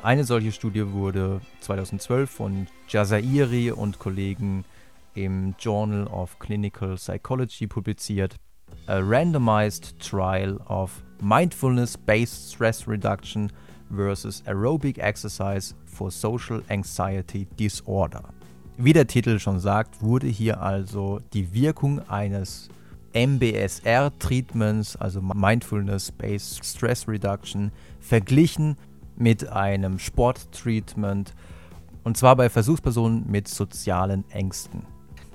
Eine solche Studie wurde 2012 von Jazairi und Kollegen im Journal of Clinical Psychology publiziert. A randomized trial of mindfulness-based stress reduction versus aerobic exercise for social anxiety disorder. Wie der Titel schon sagt, wurde hier also die Wirkung eines MBSR-Treatments, also Mindfulness-Based Stress Reduction, verglichen mit einem Sporttreatment und zwar bei Versuchspersonen mit sozialen Ängsten.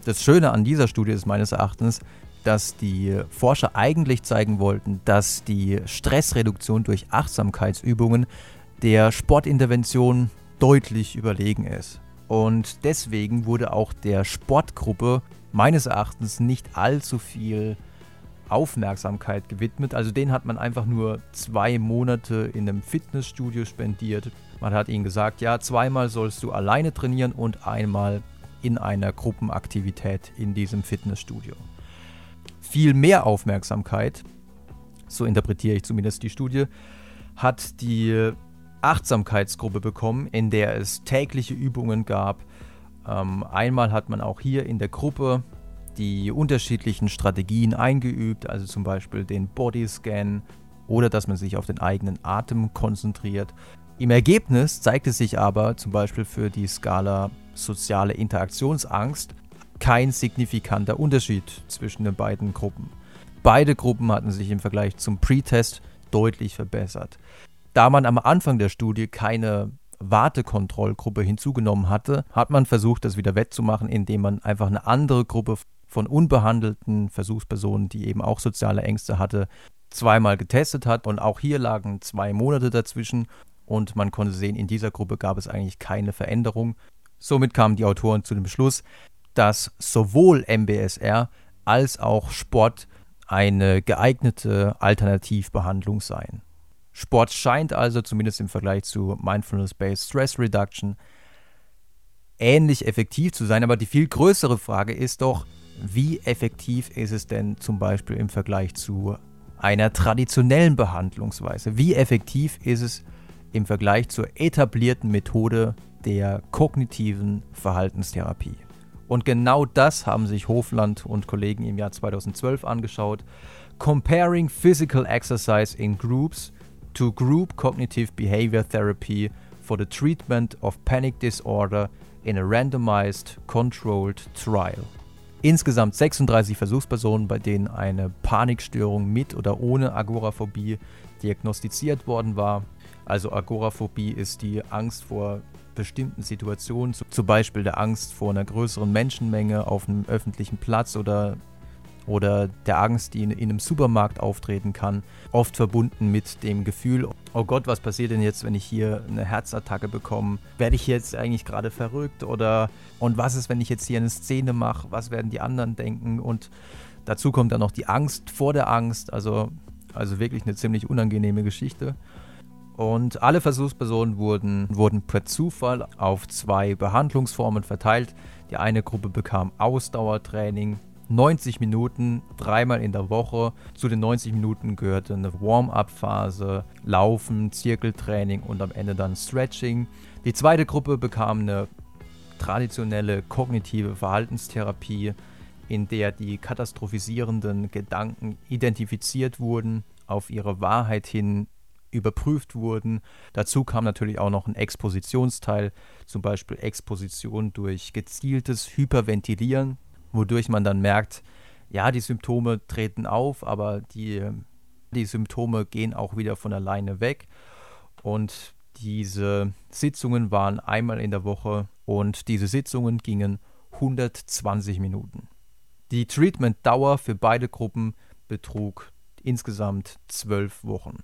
Das Schöne an dieser Studie ist meines Erachtens, dass die Forscher eigentlich zeigen wollten, dass die Stressreduktion durch Achtsamkeitsübungen der Sportintervention deutlich überlegen ist. Und deswegen wurde auch der Sportgruppe meines Erachtens nicht allzu viel Aufmerksamkeit gewidmet. Also den hat man einfach nur zwei Monate in einem Fitnessstudio spendiert. Man hat ihnen gesagt, ja, zweimal sollst du alleine trainieren und einmal in einer Gruppenaktivität in diesem Fitnessstudio. Viel mehr Aufmerksamkeit, so interpretiere ich zumindest die Studie, hat die Achtsamkeitsgruppe bekommen, in der es tägliche Übungen gab. Ähm, einmal hat man auch hier in der Gruppe die unterschiedlichen Strategien eingeübt, also zum Beispiel den Bodyscan oder dass man sich auf den eigenen Atem konzentriert. Im Ergebnis zeigte sich aber zum Beispiel für die Skala soziale Interaktionsangst kein signifikanter Unterschied zwischen den beiden Gruppen. Beide Gruppen hatten sich im Vergleich zum Pre-Test deutlich verbessert. Da man am Anfang der Studie keine Wartekontrollgruppe hinzugenommen hatte, hat man versucht, das wieder wettzumachen, indem man einfach eine andere Gruppe von unbehandelten Versuchspersonen, die eben auch soziale Ängste hatte, zweimal getestet hat. Und auch hier lagen zwei Monate dazwischen. Und man konnte sehen, in dieser Gruppe gab es eigentlich keine Veränderung. Somit kamen die Autoren zu dem Schluss, dass sowohl MBSR als auch Sport eine geeignete Alternativbehandlung seien. Sport scheint also, zumindest im Vergleich zu Mindfulness-Based Stress Reduction, ähnlich effektiv zu sein. Aber die viel größere Frage ist doch, wie effektiv ist es denn zum Beispiel im Vergleich zu einer traditionellen Behandlungsweise? Wie effektiv ist es im Vergleich zur etablierten Methode der kognitiven Verhaltenstherapie? Und genau das haben sich Hofland und Kollegen im Jahr 2012 angeschaut. Comparing Physical Exercise in Groups to Group Cognitive Behavior Therapy for the Treatment of Panic Disorder in a Randomized Controlled Trial. Insgesamt 36 Versuchspersonen, bei denen eine Panikstörung mit oder ohne Agoraphobie diagnostiziert worden war. Also Agoraphobie ist die Angst vor bestimmten Situationen, zum Beispiel der Angst vor einer größeren Menschenmenge auf einem öffentlichen Platz oder oder der Angst, die in, in, einem Supermarkt auftreten kann, oft verbunden mit dem Gefühl, oh Gott, was passiert denn jetzt, wenn ich hier eine Herzattacke bekomme? Werde ich jetzt eigentlich gerade verrückt oder und was ist, wenn ich jetzt hier eine Szene mache? Was werden die anderen denken? Und dazu kommt dann noch die Angst vor der Angst, also, also wirklich eine ziemlich unangenehme Geschichte. Und alle Versuchspersonen wurden, wurden per Zufall auf zwei Behandlungsformen verteilt. Die eine Gruppe bekam Ausdauertraining, 90 Minuten, dreimal in der Woche. Zu den 90 Minuten gehörte eine Warm-up-Phase, Laufen, Zirkeltraining und am Ende dann Stretching. Die zweite Gruppe bekam eine traditionelle kognitive Verhaltenstherapie, in der die katastrophisierenden Gedanken identifiziert wurden, auf ihre Wahrheit hin überprüft wurden. Dazu kam natürlich auch noch ein Expositionsteil, zum Beispiel Exposition durch gezieltes Hyperventilieren wodurch man dann merkt, ja, die Symptome treten auf, aber die, die Symptome gehen auch wieder von alleine weg. Und diese Sitzungen waren einmal in der Woche und diese Sitzungen gingen 120 Minuten. Die Treatment-Dauer für beide Gruppen betrug insgesamt zwölf Wochen.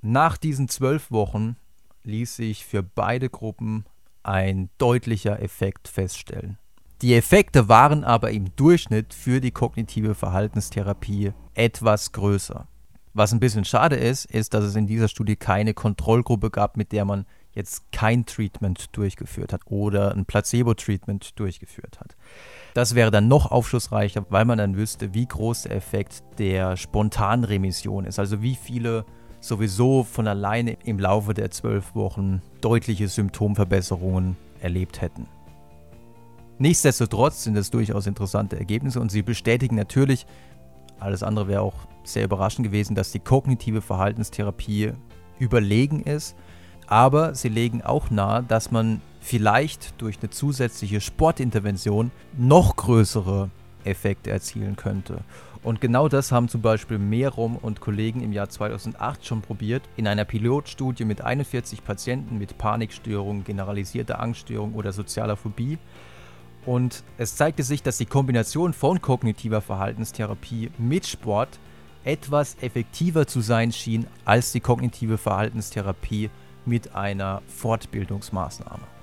Nach diesen zwölf Wochen ließ sich für beide Gruppen ein deutlicher Effekt feststellen. Die Effekte waren aber im Durchschnitt für die kognitive Verhaltenstherapie etwas größer. Was ein bisschen schade ist, ist, dass es in dieser Studie keine Kontrollgruppe gab, mit der man jetzt kein Treatment durchgeführt hat oder ein Placebo-Treatment durchgeführt hat. Das wäre dann noch aufschlussreicher, weil man dann wüsste, wie groß der Effekt der Spontanremission ist, also wie viele sowieso von alleine im Laufe der zwölf Wochen deutliche Symptomverbesserungen erlebt hätten. Nichtsdestotrotz sind es durchaus interessante Ergebnisse und sie bestätigen natürlich, alles andere wäre auch sehr überraschend gewesen, dass die kognitive Verhaltenstherapie überlegen ist, aber sie legen auch nahe, dass man vielleicht durch eine zusätzliche Sportintervention noch größere Effekte erzielen könnte. Und genau das haben zum Beispiel Merum und Kollegen im Jahr 2008 schon probiert, in einer Pilotstudie mit 41 Patienten mit Panikstörung, generalisierter Angststörung oder sozialer Phobie. Und es zeigte sich, dass die Kombination von kognitiver Verhaltenstherapie mit Sport etwas effektiver zu sein schien als die kognitive Verhaltenstherapie mit einer Fortbildungsmaßnahme.